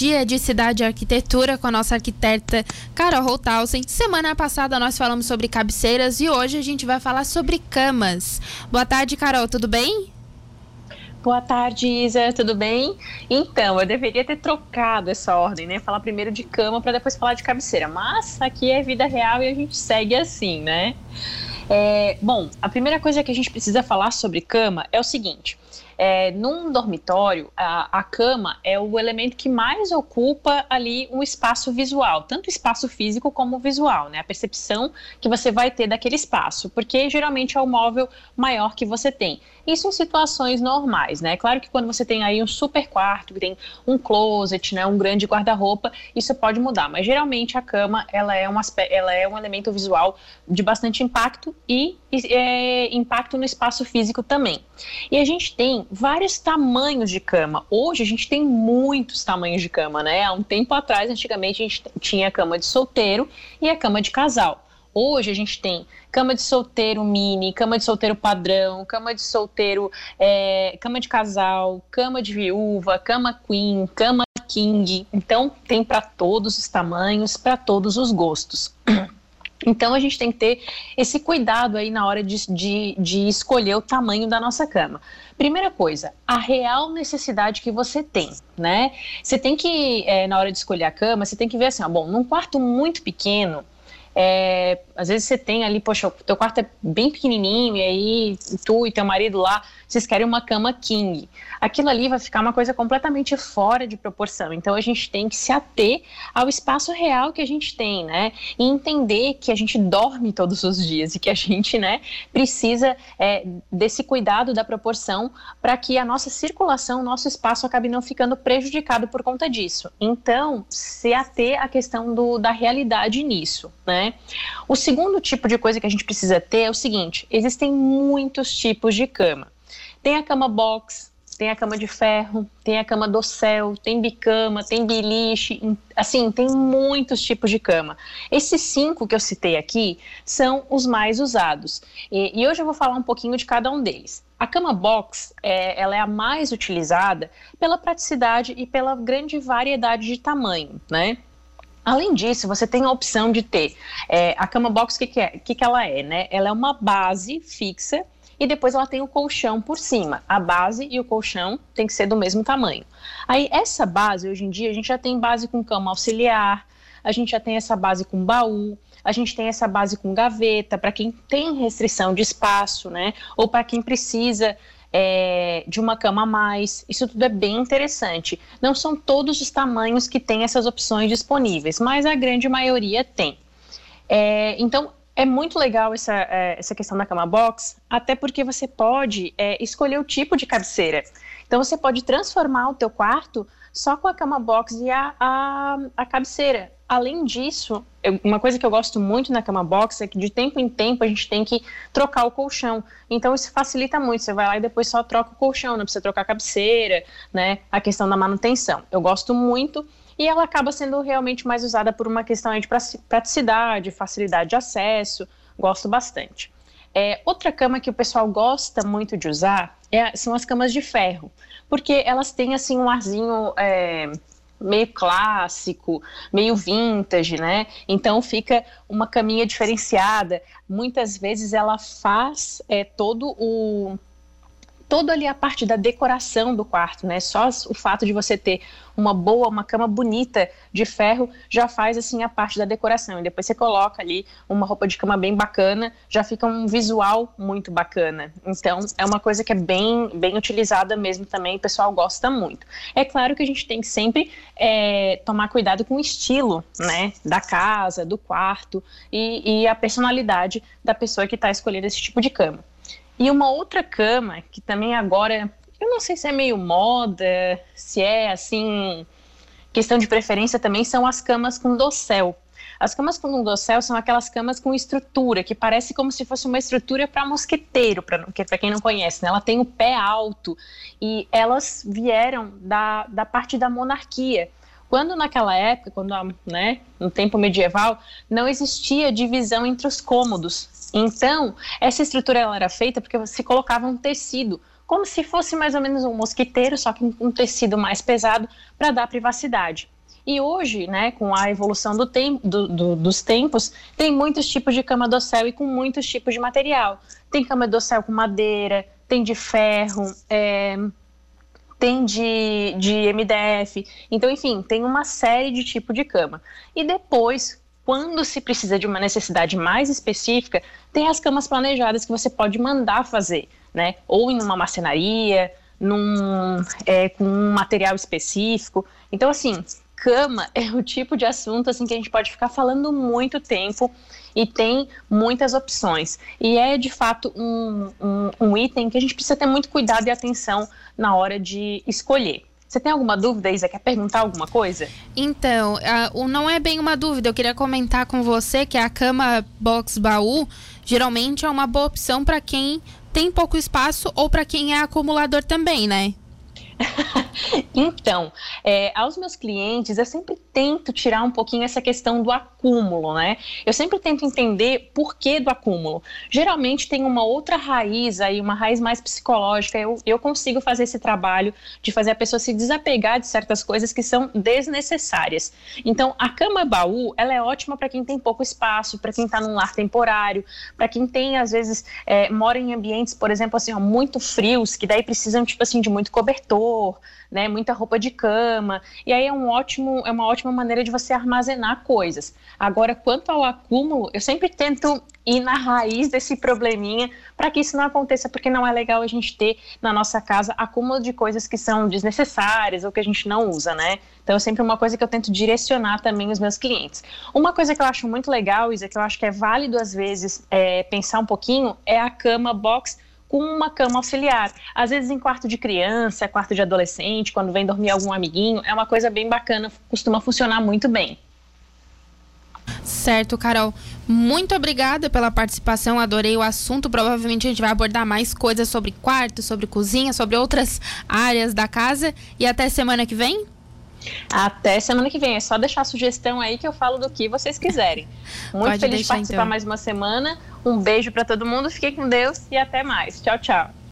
Dia de Cidade e Arquitetura com a nossa arquiteta Carol Holthausen. Semana passada nós falamos sobre cabeceiras e hoje a gente vai falar sobre camas. Boa tarde, Carol, tudo bem? Boa tarde, Isa, tudo bem? Então, eu deveria ter trocado essa ordem, né? Falar primeiro de cama para depois falar de cabeceira, mas aqui é vida real e a gente segue assim, né? É, bom, a primeira coisa que a gente precisa falar sobre cama é o seguinte: é, num dormitório, a, a, cama é o elemento que mais ocupa ali um espaço visual, tanto espaço físico como visual, né? A percepção que você vai ter daquele espaço, porque geralmente é o móvel maior que você tem. Isso em situações normais, né? Claro que quando você tem aí um super quarto, que tem um closet, né, um grande guarda-roupa, isso pode mudar, mas geralmente a cama ela é um aspecto, ela é um elemento visual de bastante impacto e é, impacto no espaço físico também. E a gente tem vários tamanhos de cama. Hoje a gente tem muitos tamanhos de cama, né? Há um tempo atrás, antigamente, a gente tinha a cama de solteiro e a cama de casal. Hoje a gente tem cama de solteiro mini, cama de solteiro padrão, cama de solteiro, é, cama de casal, cama de viúva, cama queen, cama king. Então tem para todos os tamanhos, para todos os gostos. Então a gente tem que ter esse cuidado aí na hora de, de, de, escolher o tamanho da nossa cama. Primeira coisa, a real necessidade que você tem, né? Você tem que, é, na hora de escolher a cama, você tem que ver assim, ó, bom, num quarto muito pequeno, é, às vezes você tem ali, poxa, o teu quarto é bem pequenininho e aí tu e teu marido lá, vocês querem uma cama king. Aquilo ali vai ficar uma coisa completamente fora de proporção. Então a gente tem que se ater ao espaço real que a gente tem, né? E entender que a gente dorme todos os dias e que a gente, né, precisa é, desse cuidado da proporção para que a nossa circulação, nosso espaço acabe não ficando prejudicado por conta disso. Então, se ater à questão do, da realidade nisso, né? O segundo tipo de coisa que a gente precisa ter é o seguinte: existem muitos tipos de cama. Tem a cama box, tem a cama de ferro, tem a cama do céu, tem bicama, tem biliche, assim, tem muitos tipos de cama. Esses cinco que eu citei aqui são os mais usados. E, e hoje eu vou falar um pouquinho de cada um deles. A cama box, é, ela é a mais utilizada pela praticidade e pela grande variedade de tamanho, né? Além disso, você tem a opção de ter é, a cama box, o que, que, é, que, que ela é, né? Ela é uma base fixa e depois ela tem o colchão por cima. A base e o colchão tem que ser do mesmo tamanho. Aí, essa base, hoje em dia, a gente já tem base com cama auxiliar, a gente já tem essa base com baú, a gente tem essa base com gaveta, para quem tem restrição de espaço, né? Ou para quem precisa é, de uma cama a mais. Isso tudo é bem interessante. Não são todos os tamanhos que têm essas opções disponíveis, mas a grande maioria tem. É, então, é muito legal essa, é, essa questão da cama box, até porque você pode é, escolher o tipo de cabeceira. Então, você pode transformar o teu quarto só com a cama box e a, a, a cabeceira. Além disso, uma coisa que eu gosto muito na cama box é que de tempo em tempo a gente tem que trocar o colchão. Então isso facilita muito. Você vai lá e depois só troca o colchão, não precisa trocar a cabeceira, né? A questão da manutenção. Eu gosto muito e ela acaba sendo realmente mais usada por uma questão de praticidade, facilidade de acesso. Gosto bastante. É, outra cama que o pessoal gosta muito de usar é, são as camas de ferro, porque elas têm assim um arzinho é, meio clássico, meio vintage, né? Então fica uma caminha diferenciada. Muitas vezes ela faz é, todo o toda ali a parte da decoração do quarto, né? Só o fato de você ter uma boa, uma cama bonita de ferro já faz assim a parte da decoração. E depois você coloca ali uma roupa de cama bem bacana, já fica um visual muito bacana. Então é uma coisa que é bem, bem utilizada mesmo também, o pessoal gosta muito. É claro que a gente tem que sempre é, tomar cuidado com o estilo, né? Da casa, do quarto e, e a personalidade da pessoa que está escolhendo esse tipo de cama. E uma outra cama, que também agora, eu não sei se é meio moda, se é assim, questão de preferência também, são as camas com dossel. As camas com dossel são aquelas camas com estrutura, que parece como se fosse uma estrutura para mosqueteiro, para quem não conhece. Né? Ela tem o pé alto e elas vieram da, da parte da monarquia. Quando naquela época, quando né, no tempo medieval, não existia divisão entre os cômodos. Então, essa estrutura ela era feita porque se colocava um tecido como se fosse mais ou menos um mosquiteiro, só que um tecido mais pesado para dar privacidade. E hoje, né, com a evolução do tem, do, do, dos tempos, tem muitos tipos de cama docel e com muitos tipos de material. Tem cama docel com madeira, tem de ferro, é, tem de, de MDF. Então, enfim, tem uma série de tipos de cama. E depois, quando se precisa de uma necessidade mais específica, tem as camas planejadas que você pode mandar fazer, né? Ou em uma marcenaria, num, é, com um material específico. Então, assim, cama é o tipo de assunto assim que a gente pode ficar falando muito tempo e tem muitas opções. E é de fato um, um, um item que a gente precisa ter muito cuidado e atenção na hora de escolher. Você tem alguma dúvida, Isa? Quer perguntar alguma coisa? Então, uh, não é bem uma dúvida. Eu queria comentar com você que a cama box baú geralmente é uma boa opção para quem tem pouco espaço ou para quem é acumulador também, né? então, é, aos meus clientes, eu sempre tento tirar um pouquinho essa questão do acúmulo, né? Eu sempre tento entender por que do acúmulo. Geralmente tem uma outra raiz aí, uma raiz mais psicológica. Eu, eu consigo fazer esse trabalho de fazer a pessoa se desapegar de certas coisas que são desnecessárias. Então, a cama baú, ela é ótima para quem tem pouco espaço, para quem está num lar temporário, para quem tem, às vezes, é, mora em ambientes, por exemplo, assim, ó, muito frios, que daí precisam, tipo assim, de muito cobertor né, muita roupa de cama, e aí é, um ótimo, é uma ótima maneira de você armazenar coisas. Agora, quanto ao acúmulo, eu sempre tento ir na raiz desse probleminha para que isso não aconteça, porque não é legal a gente ter na nossa casa acúmulo de coisas que são desnecessárias ou que a gente não usa, né? Então, é sempre uma coisa que eu tento direcionar também os meus clientes. Uma coisa que eu acho muito legal, Isa, que eu acho que é válido às vezes é, pensar um pouquinho, é a cama box com uma cama auxiliar. Às vezes em quarto de criança, quarto de adolescente, quando vem dormir algum amiguinho, é uma coisa bem bacana, costuma funcionar muito bem. Certo, Carol. Muito obrigada pela participação, adorei o assunto. Provavelmente a gente vai abordar mais coisas sobre quarto, sobre cozinha, sobre outras áreas da casa. E até semana que vem? Até semana que vem. É só deixar a sugestão aí que eu falo do que vocês quiserem. Muito Pode feliz de participar então. mais uma semana. Um beijo para todo mundo. Fiquem com Deus e até mais. Tchau, tchau.